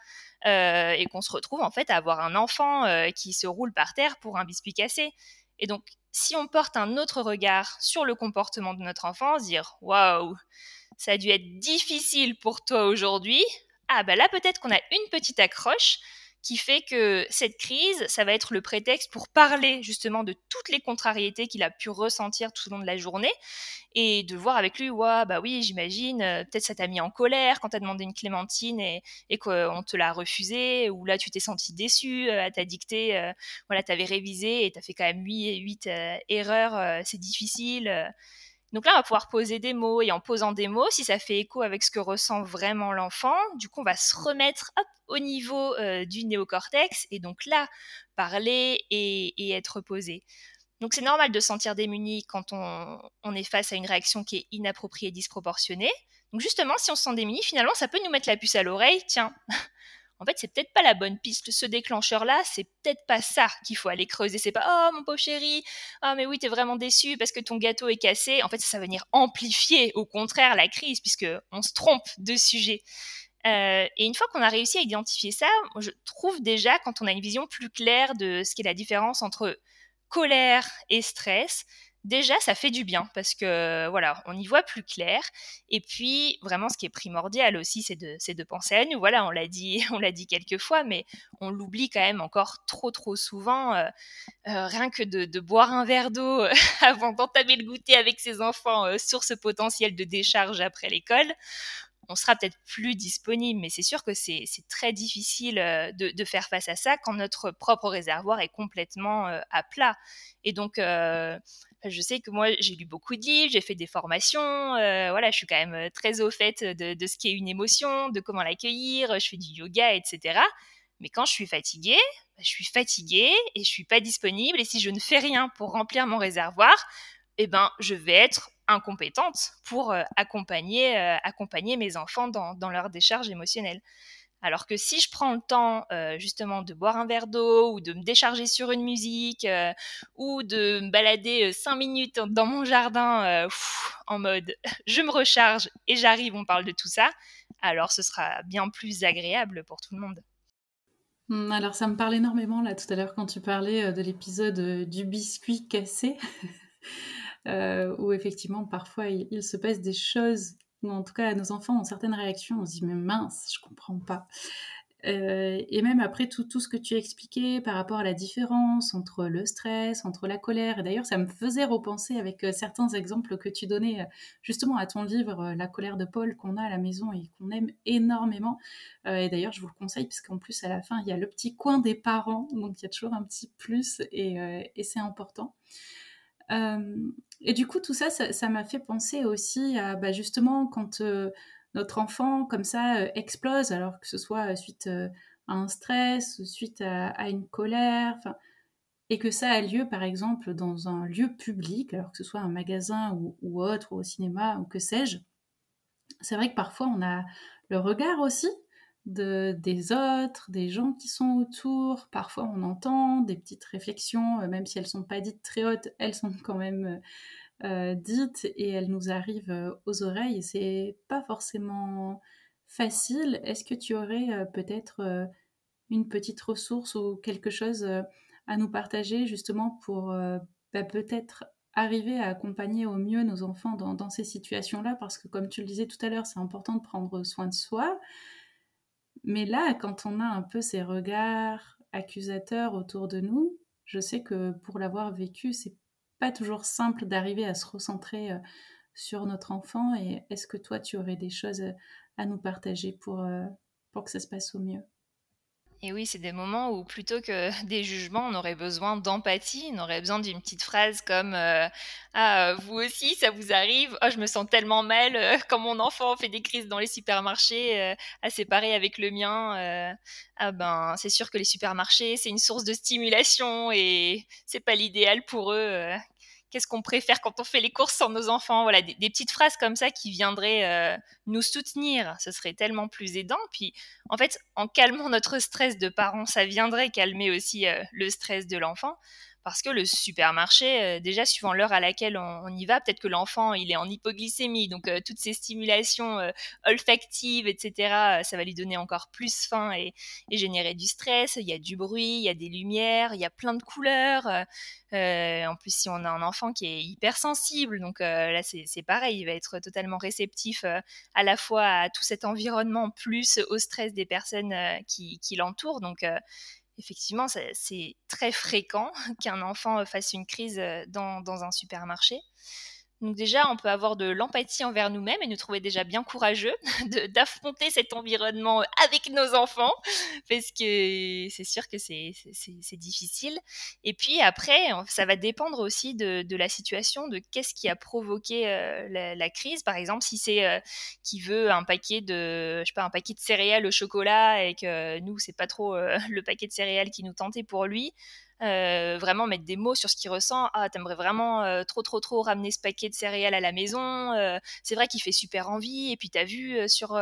et qu'on se retrouve en fait à avoir un enfant qui se roule par terre pour un biscuit cassé. Et donc, si on porte un autre regard sur le comportement de notre enfant, dire waouh, ça a dû être difficile pour toi aujourd'hui, ah ben là peut-être qu'on a une petite accroche qui fait que cette crise, ça va être le prétexte pour parler justement de toutes les contrariétés qu'il a pu ressentir tout au long de la journée et de voir avec lui, ouais, bah oui, j'imagine, euh, peut-être ça t'a mis en colère quand t'as demandé une clémentine et, qu'on te l'a refusé, ou là tu t'es senti déçu, euh, à ta dictée, euh, voilà, t'avais révisé et t'as fait quand même 8, 8 erreurs, c'est difficile. Donc là, on va pouvoir poser des mots et en posant des mots, si ça fait écho avec ce que ressent vraiment l'enfant, du coup, on va se remettre au niveau euh, du néocortex et donc là, parler et, être posé. Donc c'est normal de se sentir démuni quand on, est face à une réaction qui est inappropriée et disproportionnée. Donc justement, si on se sent démuni, finalement, ça peut nous mettre la puce à l'oreille. Tiens, en fait, c'est peut-être pas la bonne piste. Ce déclencheur-là, c'est peut-être pas ça qu'il faut aller creuser. C'est pas oh mon pauvre chéri, ah mais oui t'es vraiment déçu parce que ton gâteau est cassé. En fait, ça, va venir amplifier au contraire la crise puisque on se trompe de sujet. Euh, et une fois qu'on a réussi à identifier ça, je trouve déjà quand on a une vision plus claire de ce qu'est la différence entre colère et stress, déjà ça fait du bien parce que voilà, on y voit plus clair. Et puis vraiment, ce qui est primordial aussi, c'est de, de penser à nous. Voilà, on l'a dit, [laughs] on l'a dit quelques fois, mais on l'oublie quand même encore trop trop souvent. Euh, euh, rien que de, boire un verre d'eau [laughs] avant d'entamer le goûter avec ses enfants, euh, sur ce potentiel de décharge après l'école on sera peut-être plus disponible, mais c'est sûr que c'est très difficile de, de, faire face à ça quand notre propre réservoir est complètement à plat. Et donc, je sais que moi, j'ai lu beaucoup de livres, j'ai fait des formations, euh, voilà, je suis quand même euh, très au fait de, ce qu'est une émotion, de comment l'accueillir, je fais du yoga, etc. Mais quand je suis fatiguée, bah, je suis fatiguée et je suis pas disponible. Et si je ne fais rien pour remplir mon réservoir, eh ben, je vais être incompétente pour euh, accompagner, accompagner mes enfants dans, leur décharge émotionnelle. Alors que si je prends le temps euh, justement de boire un verre d'eau ou de me décharger sur une musique euh, ou de me balader euh, cinq minutes dans mon jardin en mode [laughs] je me recharge et j'arrive, on parle de tout ça, alors ce sera bien plus agréable pour tout le monde. Mmh, alors ça me parle énormément là tout à l'heure quand tu parlais de l'épisode du biscuit cassé. [laughs] où effectivement parfois il, se passe des choses en tout cas nos enfants ont certaines réactions, on se dit mais mince, je comprends pas. Euh, et même après tout, ce que tu as expliqué par rapport à la différence entre le stress, entre la colère, et d'ailleurs ça me faisait repenser avec euh, certains exemples que tu donnais euh, justement à ton livre La colère de Paul qu'on a à la maison et qu'on aime énormément. et d'ailleurs je vous le conseille parce qu'en plus à la fin il y a le petit coin des parents, donc il y a toujours un petit plus et c'est important. Euh, et du coup, tout ça, ça m'a fait penser aussi à bah, justement quand euh, notre enfant, comme ça, euh, explose, alors que ce soit suite à un stress, suite à, une colère, et que ça a lieu, par exemple, dans un lieu public, alors que ce soit un magasin ou, ou autre, ou au cinéma, ou que sais-je. C'est vrai que parfois, on a le regard aussi de, des autres, des gens qui sont autour. Parfois, on entend des petites réflexions, euh, même si elles sont pas dites très hautes, elles sont quand même euh, euh, dites et elles nous arrivent aux oreilles. C'est pas forcément facile. Est-ce que tu aurais peut-être une petite ressource ou quelque chose à nous partager justement pour bah, peut-être arriver à accompagner au mieux nos enfants dans ces situations-là? Parce que comme tu le disais tout à l'heure, c'est important de prendre soin de soi. Mais là, quand on a un peu ces regards accusateurs autour de nous, je sais que pour l'avoir vécu, c'est pas toujours simple d'arriver à se recentrer euh, sur notre enfant. Et est-ce que toi, tu aurais des choses à nous partager pour, euh, pour que ça se passe au mieux? Et oui, c'est des moments où plutôt que [laughs] des jugements, on aurait besoin d'empathie, on aurait besoin d'une petite phrase comme euh, Ah, vous aussi, ça vous arrive? Oh, je me sens tellement mal euh, [laughs] quand mon enfant fait des crises dans les supermarchés, euh, à séparer avec le mien. ah ben, c'est sûr que les supermarchés, c'est une source de stimulation et c'est pas l'idéal pour eux qu'est-ce qu'on préfère quand on fait les courses sans nos enfants? Voilà, des, petites phrases comme ça qui viendraient euh, nous soutenir, ce serait tellement plus aidant. Puis, en fait, en calmant notre stress de parents, ça viendrait calmer aussi euh, le stress de l'enfant parce que le supermarché, euh, déjà suivant l'heure à laquelle on, y va, peut-être que l'enfant il est en hypoglycémie, donc euh, toutes ces stimulations euh, olfactives, etc., ça va lui donner encore plus faim et, générer du stress. Il y a du bruit, il y a des lumières, il y a plein de couleurs. en plus, si on a un enfant qui est hypersensible, donc là c'est pareil, il va être totalement réceptif à la fois à tout cet environnement plus au stress des personnes qui, qui l'entourent. Donc effectivement, c'est très fréquent [laughs] qu'un enfant fasse une crise dans un supermarché. Donc déjà, on peut avoir de l'empathie envers nous-mêmes et nous trouver déjà bien courageux [laughs] d'affronter cet environnement avec nos enfants, parce que c'est sûr que c'est difficile. Et puis après, ça va dépendre aussi de, la situation, de qu'est-ce qui a provoqué euh, la, crise. Par exemple, si c'est euh, qui veut un paquet de, je sais pas, un paquet de céréales au chocolat et que nous, c'est pas trop euh, [laughs] le paquet de céréales qui nous tentait pour lui, euh, vraiment mettre des mots sur ce qu'il ressent. Ah, t'aimerais vraiment euh, trop, trop, trop ramener ce paquet de céréales à la maison. Euh, c'est vrai qu'il fait super envie. Et puis, t'as vu sur,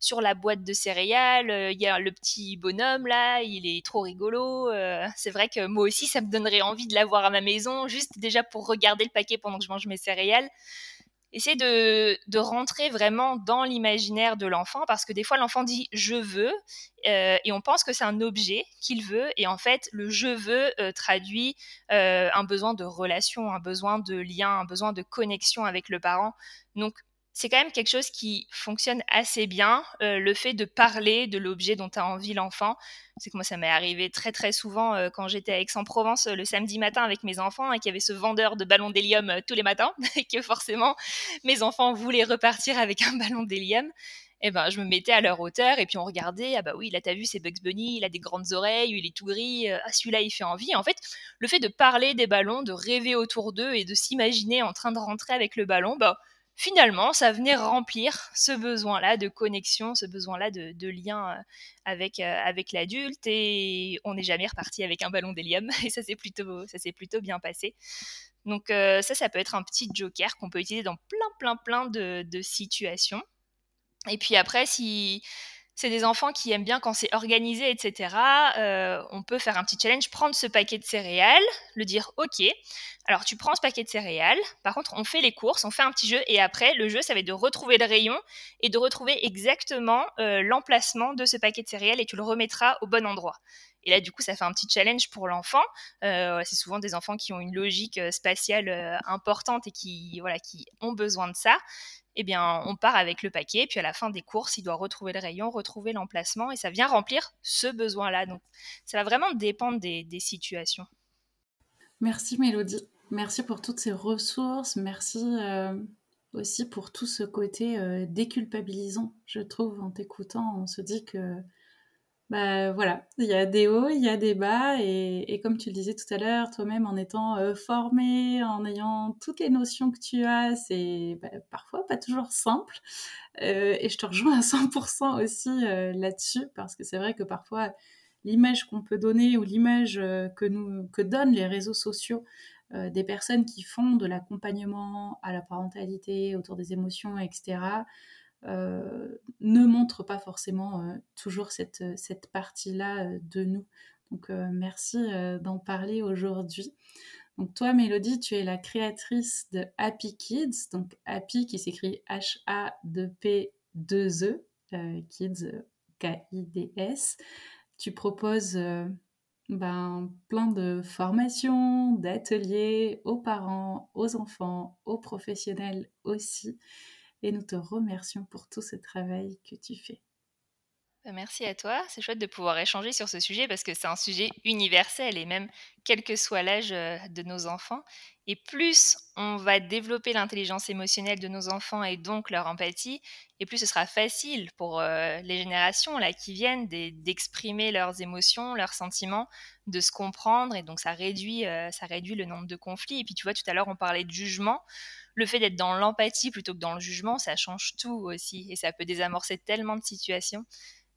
sur la boîte de céréales, il y a le petit bonhomme là, il est trop rigolo. c'est vrai que moi aussi, ça me donnerait envie de l'avoir à ma maison, juste déjà pour regarder le paquet pendant que je mange mes céréales essayer de, rentrer vraiment dans l'imaginaire de l'enfant parce que des fois l'enfant dit je veux euh, et on pense que c'est un objet qu'il veut et en fait le je veux euh, traduit euh, un besoin de relation, un besoin de lien, un besoin de connexion avec le parent. Donc c'est quand même quelque chose qui fonctionne assez bien, euh, le fait de parler de l'objet dont a envie l'enfant. C'est que moi, ça m'est arrivé très très souvent euh, quand j'étais à Aix-en-Provence euh, le samedi matin avec mes enfants et qu'il y avait ce vendeur de ballons d'hélium tous les matins [laughs] et que forcément mes enfants voulaient repartir avec un ballon d'hélium. Et eh ben, je me mettais à leur hauteur et puis on regardait, ah bah oui, là t'as vu, c'est Bugs Bunny, il a des grandes oreilles, il est tout gris, ah celui-là il fait envie. En fait, le fait de parler des ballons, de rêver autour d'eux et de s'imaginer en train de rentrer avec le ballon, bah finalement, ça venait remplir ce besoin-là de connexion, ce besoin-là de, lien euh, avec, euh, avec l'adulte. Et on n'est jamais reparti avec un ballon d'hélium. [laughs] Et ça s'est plutôt, plutôt bien passé. Donc euh, ça, ça peut être un petit joker qu'on peut utiliser dans plein, plein, plein de situations. Et puis après, si c'est des enfants qui aiment bien quand c'est organisé, etc. Euh, on peut faire un petit challenge, prendre ce paquet de céréales, le dire OK. Alors tu prends ce paquet de céréales, par contre on fait les courses, on fait un petit jeu et après le jeu ça va être de retrouver le rayon et de retrouver exactement euh, l'emplacement de ce paquet de céréales et tu le remettras au bon endroit. Et là, du coup, ça fait un petit challenge pour l'enfant. Euh, c'est souvent des enfants qui ont une logique spatiale importante et qui, voilà, qui ont besoin de ça eh bien, on part avec le paquet, puis à la fin des courses, il doit retrouver le rayon, retrouver l'emplacement, et ça vient remplir ce besoin-là. Donc, ça va vraiment dépendre des, situations. Merci Mélodie. Merci pour toutes ces ressources. Merci euh, aussi pour tout ce côté euh, déculpabilisant, je trouve, en t'écoutant. On se dit que bah voilà, il y a des hauts, il y a des bas, et, comme tu le disais tout à l'heure, toi-même en étant euh, formé, en ayant toutes les notions que tu as, c'est bah, parfois pas toujours simple. Euh, et je te rejoins à 100% aussi euh, là-dessus, parce que c'est vrai que parfois l'image qu'on peut donner ou l'image que nous que donnent les réseaux sociaux des personnes qui font de l'accompagnement à la parentalité autour des émotions, etc ne montre pas forcément euh, toujours cette, cette partie-là euh, de nous. Donc merci d'en parler aujourd'hui. Donc toi, Mélodie, tu es la créatrice de Happy Kids, donc Happy qui s'écrit H-A-P-2-E, Kids, K-I-D-S. Tu proposes ben, plein de formations, d'ateliers aux parents, aux enfants, aux professionnels aussi et nous te remercions pour tout ce travail que tu fais. Bah, merci à toi. C'est chouette de pouvoir échanger sur ce sujet parce que c'est un sujet universel et même quel que soit l'âge de nos enfants. Et plus on va développer l'intelligence émotionnelle de nos enfants et donc leur empathie, et plus ce sera facile pour les générations là qui viennent d'exprimer leurs émotions, leurs sentiments, de se comprendre. Et donc ça réduit, ça réduit le nombre de conflits. Et puis tu vois, tout à l'heure on parlait de jugement. Le fait d'être dans l'empathie plutôt que dans le jugement, ça change tout aussi. Et ça peut désamorcer tellement de situations.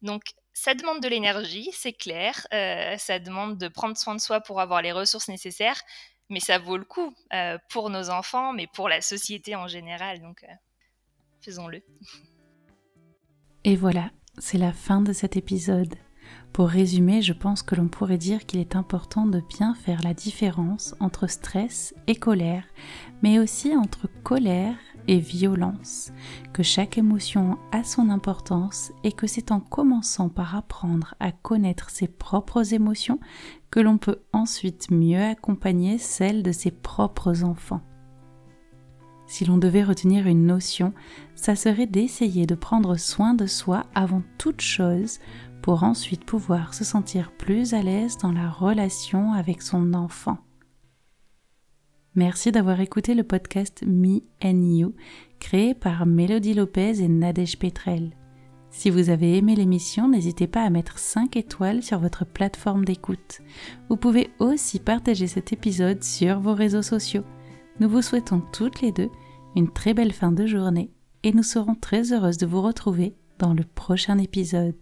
Donc ça demande de l'énergie, c'est clair. ça demande de prendre soin de soi pour avoir les ressources nécessaires mais ça vaut le coup euh, pour nos enfants, mais pour la société en général. Donc, euh, faisons-le. Et voilà, c'est la fin de cet épisode. Pour résumer, je pense que l'on pourrait dire qu'il est important de bien faire la différence entre stress et colère, mais aussi entre colère et violence, que chaque émotion a son importance et que c'est en commençant par apprendre à connaître ses propres émotions que l'on peut ensuite mieux accompagner celles de ses propres enfants. Si l'on devait retenir une notion, ça serait d'essayer de prendre soin de soi avant toute chose pour ensuite pouvoir se sentir plus à l'aise dans la relation avec son enfant. Merci d'avoir écouté le podcast Me and You, créé par Mélodie Lopez et Nadège Petrel. Si vous avez aimé l'émission, n'hésitez pas à mettre 5 étoiles sur votre plateforme d'écoute. Vous pouvez aussi partager cet épisode sur vos réseaux sociaux. Nous vous souhaitons toutes les deux une très belle fin de journée et nous serons très heureuses de vous retrouver dans le prochain épisode.